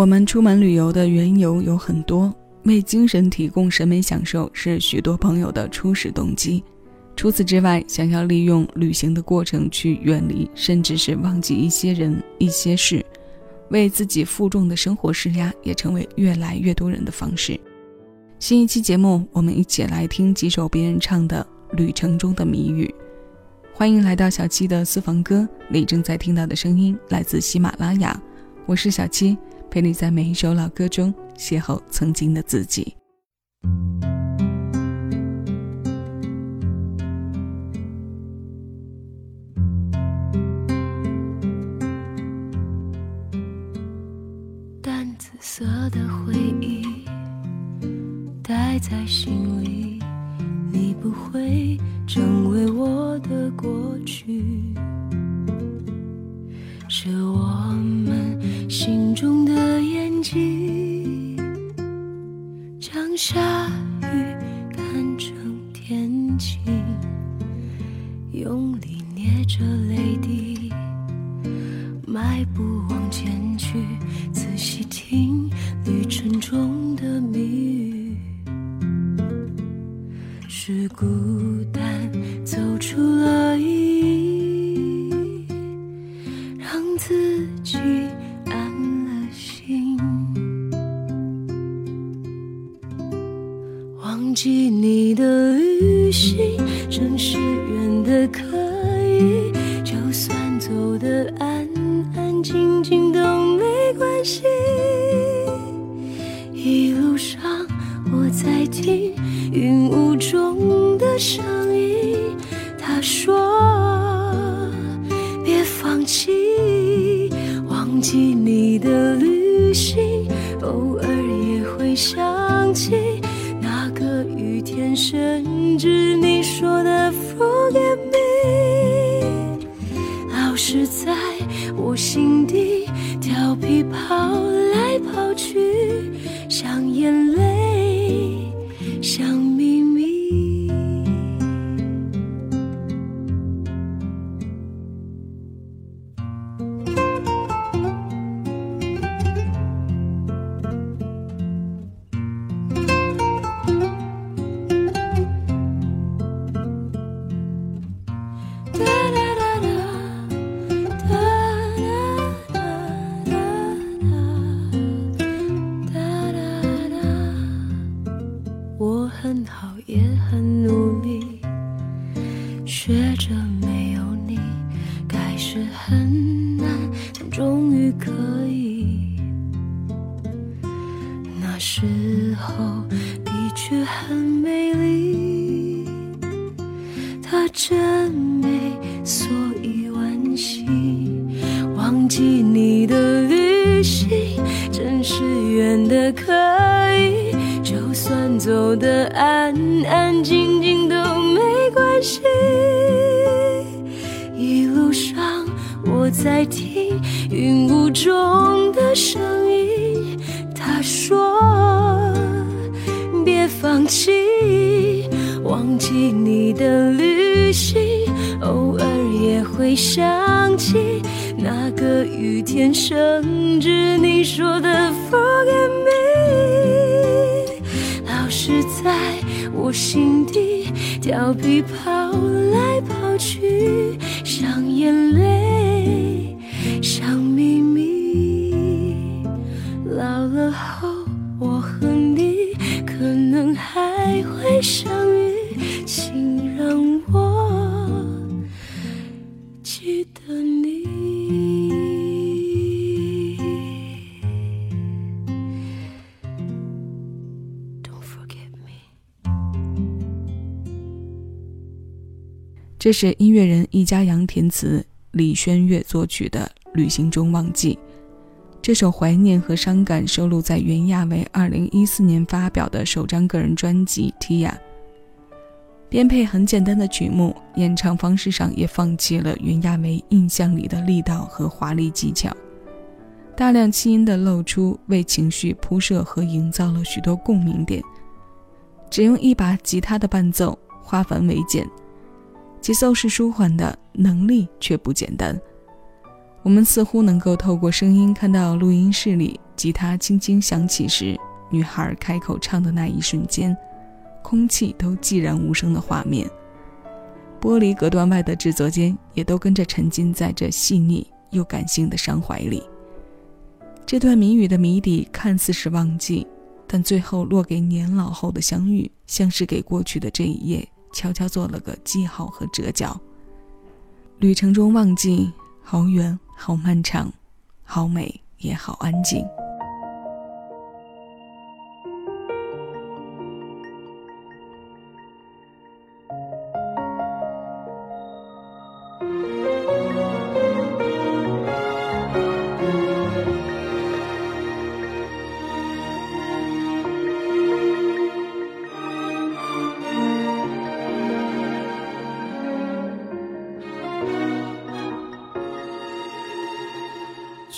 我们出门旅游的缘由有很多，为精神提供审美享受是许多朋友的初始动机。除此之外，想要利用旅行的过程去远离，甚至是忘记一些人、一些事，为自己负重的生活施压，也成为越来越多人的方式。新一期节目，我们一起来听几首别人唱的《旅程中的谜语》。欢迎来到小七的私房歌，你正在听到的声音来自喜马拉雅，我是小七。陪你在每一首老歌中邂逅曾经的自己。淡紫色的回忆带在心里，你不会成为我捏着泪滴，迈步往前去，仔细听旅程中的谜语，是孤心。刻放弃，忘记你的旅行，偶尔也会想起那个雨天，甚至你说的 Forget me，老是在我心底调皮跑来跑去，像眼泪，这是音乐人易家扬填词，李轩月作曲的《旅行中忘记》。这首怀念和伤感收录在袁娅维2014年发表的首张个人专辑《Tia》。编配很简单的曲目，演唱方式上也放弃了袁娅维印象里的力道和华丽技巧，大量气音的露出为情绪铺设和营造了许多共鸣点。只用一把吉他的伴奏，化繁为简，节奏是舒缓的，能力却不简单。我们似乎能够透过声音看到录音室里吉他轻轻响起时，女孩开口唱的那一瞬间，空气都寂然无声的画面。玻璃隔断外的制作间也都跟着沉浸在这细腻又感性的伤怀里。这段谜语的谜底看似是忘记，但最后落给年老后的相遇，像是给过去的这一夜悄悄做了个记号和折角。旅程中忘记，好远，好漫长，好美，也好安静。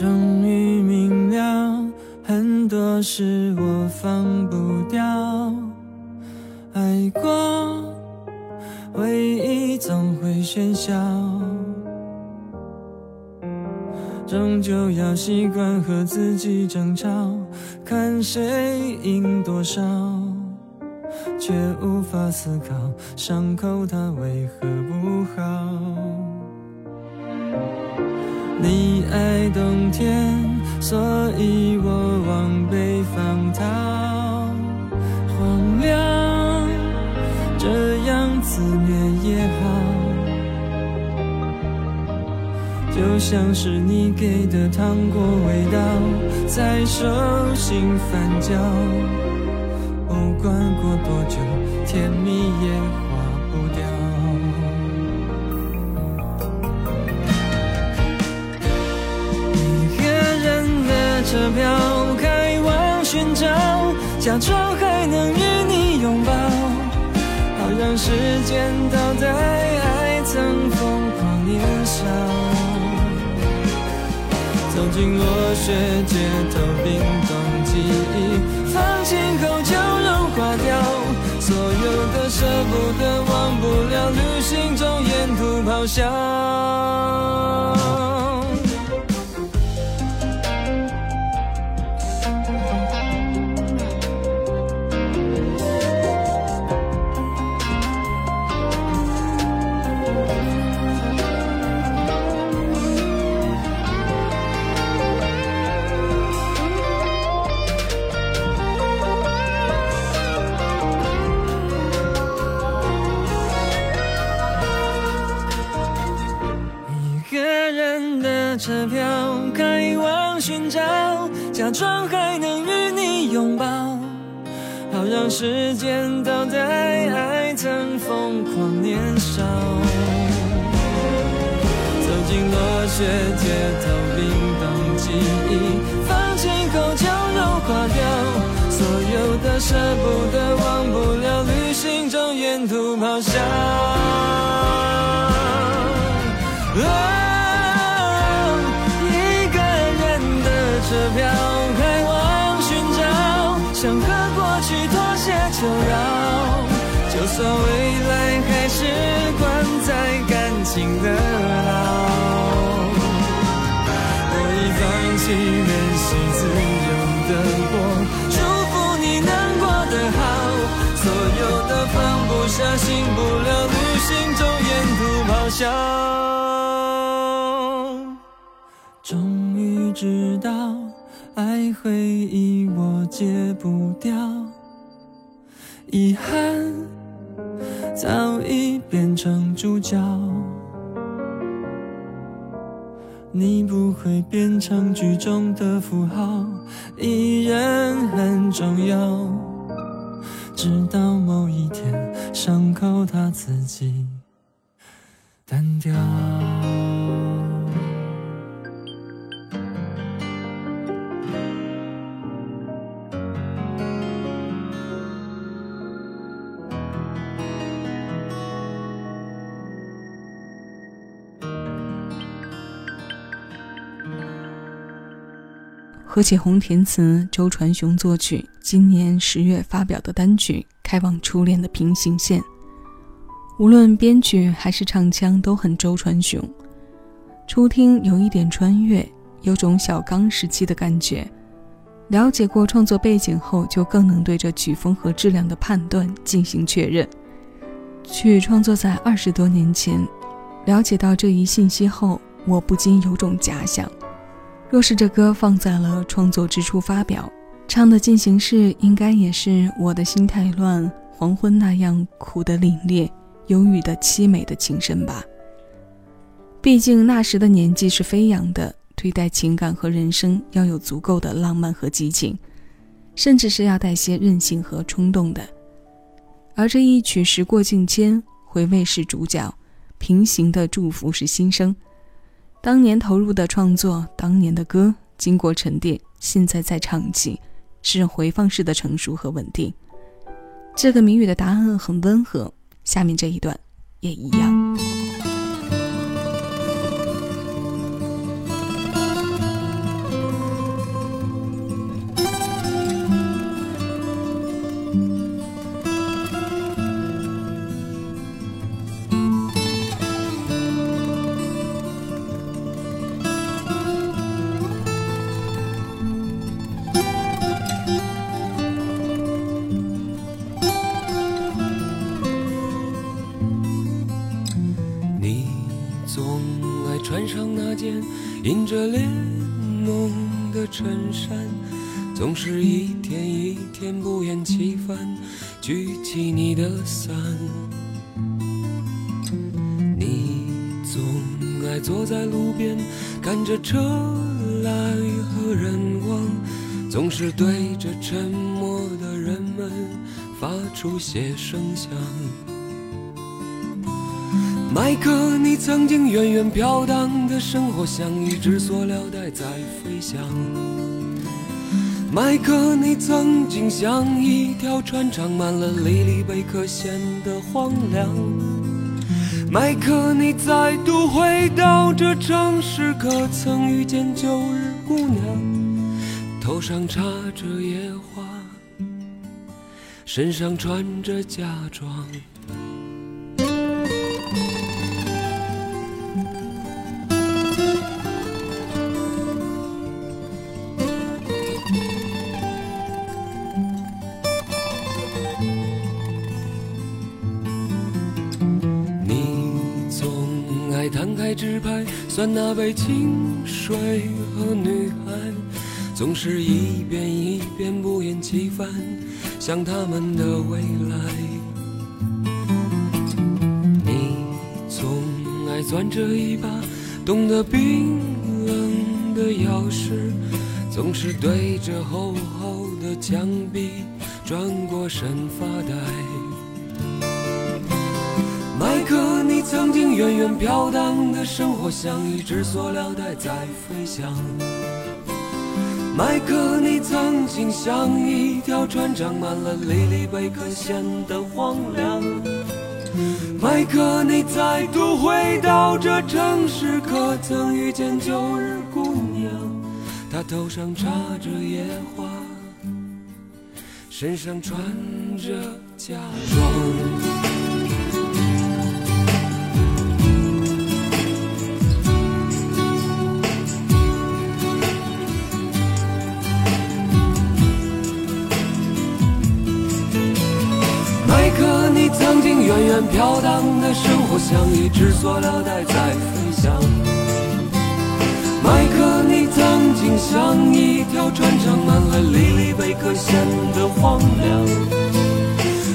终于明了，很多事我放不掉。爱过，回忆总会喧嚣，终究要习惯和自己争吵，看谁赢多少，却无法思考伤口它为何不好。你爱冬天，所以我往北方逃。荒凉，这样自虐也好，就像是你给的糖果味道，在手心翻搅。不管过多久，甜蜜也假装还能与你拥抱，好让时间倒带，爱曾疯狂年少。走进落雪街头，冰冻记忆，放晴后就融化掉，所有的舍不得，忘不了，旅行中沿途咆哮。假装还能与你拥抱，好让时间倒带，爱曾疯狂年少。走进落雪街头，冰冻记忆，放晴后就融化掉，所有的舍不得，忘不了，旅行中沿途咆哮。感情的牢，我已放弃任性自由的我，祝福你能过得好。所有的放不下，醒不了，旅行中沿途咆哮，终于知道。爱回忆我戒不掉，遗憾早已变成主角。你不会变成剧中的符号，依然很重要。直到某一天，伤口它自己淡掉。何启宏填词，周传雄作曲。今年十月发表的单曲《开往初恋的平行线》，无论编曲还是唱腔都很周传雄。初听有一点穿越，有种小刚时期的感觉。了解过创作背景后，就更能对这曲风和质量的判断进行确认。曲创作在二十多年前，了解到这一信息后，我不禁有种假想：若是这歌放在了创作之初发表，唱的进行式应该也是我的心太乱、黄昏那样苦的凛冽、忧郁的凄美的情深吧。毕竟那时的年纪是飞扬的。对待情感和人生要有足够的浪漫和激情，甚至是要带些任性和冲动的。而这一曲时过境迁，回味是主角，平行的祝福是心声。当年投入的创作，当年的歌，经过沉淀，现在再唱起，是回放式的成熟和稳定。这个谜语的答案很温和，下面这一段也一样。印着恋浓的衬衫，总是一天一天不厌其烦举起你的伞。你总爱坐在路边看着车来和人往，总是对着沉默的人们发出些声响。麦克，你曾经远远飘荡的生活像一只塑料袋在飞翔。麦克，你曾经像一条船，长满了离离贝壳显得荒凉。麦克，你再度回到这城市，可曾遇见旧日姑娘？头上插着野花，身上穿着嫁妆。算那杯清水和女孩，总是一遍一遍不厌其烦想他们的未来。你总爱攥着一把冻得冰冷的钥匙，总是对着厚厚的墙壁转过身发呆。麦克，你曾经远远飘荡的生活像一只塑料袋在飞翔。麦克，你曾经像一条船，长满了离离贝壳，显得荒凉。麦克，你再度回到这城市，可曾遇见旧日姑娘？她头上插着野花，身上穿着嫁妆。远远飘荡的生活，像一只塑料袋在飞翔。麦克，你曾经像一条船，长满了里里贝壳，显得荒凉。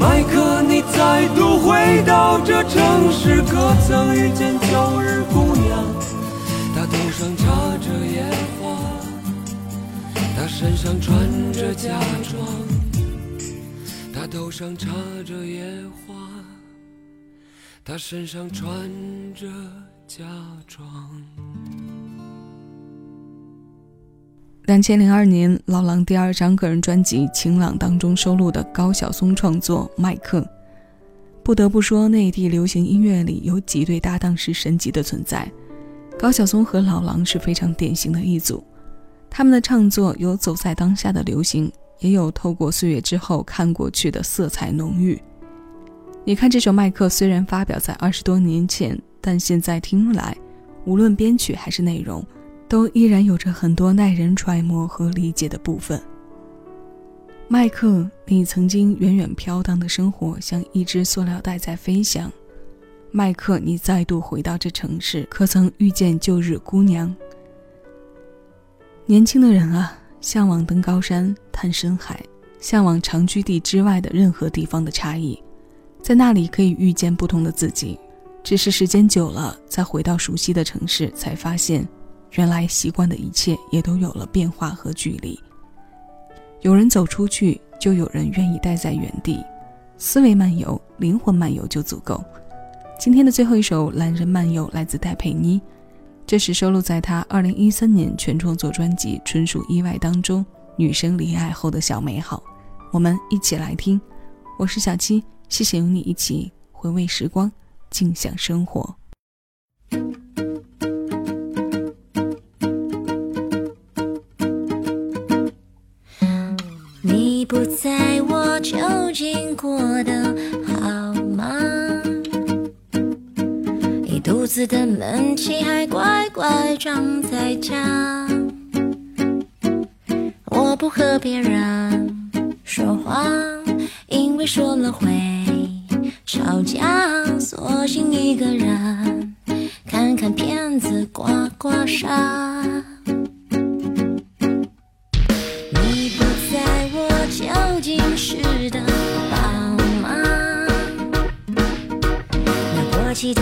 麦克，你再度回到这城市，可曾遇见旧日姑娘？她头上插着野花，她身上穿着嫁妆。她头上插着野花，他身上穿着嫁妆。两千零二年，老狼第二张个人专辑《晴朗》当中收录的高晓松创作《麦克》，不得不说，内地流行音乐里有几对搭档是神级的存在。高晓松和老狼是非常典型的一组，他们的创作有走在当下的流行。也有透过岁月之后看过去的色彩浓郁。你看这首《麦克》，虽然发表在二十多年前，但现在听来，无论编曲还是内容，都依然有着很多耐人揣摩和理解的部分。麦克，你曾经远远飘荡的生活像一只塑料袋在飞翔。麦克，你再度回到这城市，可曾遇见旧日姑娘？年轻的人啊，向往登高山、探深海，向往长居地之外的任何地方的差异，在那里可以遇见不同的自己。只是时间久了，再回到熟悉的城市，才发现，原来习惯的一切也都有了变化和距离。有人走出去，就有人愿意待在原地。思维漫游，灵魂漫游就足够。今天的最后一首《懒人漫游》来自戴佩妮，这是收录在她2013年全创作专辑《纯属意外》当中。女生离爱后的小美好，我们一起来听。我是小七，谢谢有你一起回味时光，静享生活。你不在我究竟过得好吗？一肚子的闷气还乖乖装在家。我不和别人说话，因为说了会吵架索性一个人看看片子刮刮痧。你不在我就近是的宝妈那过期的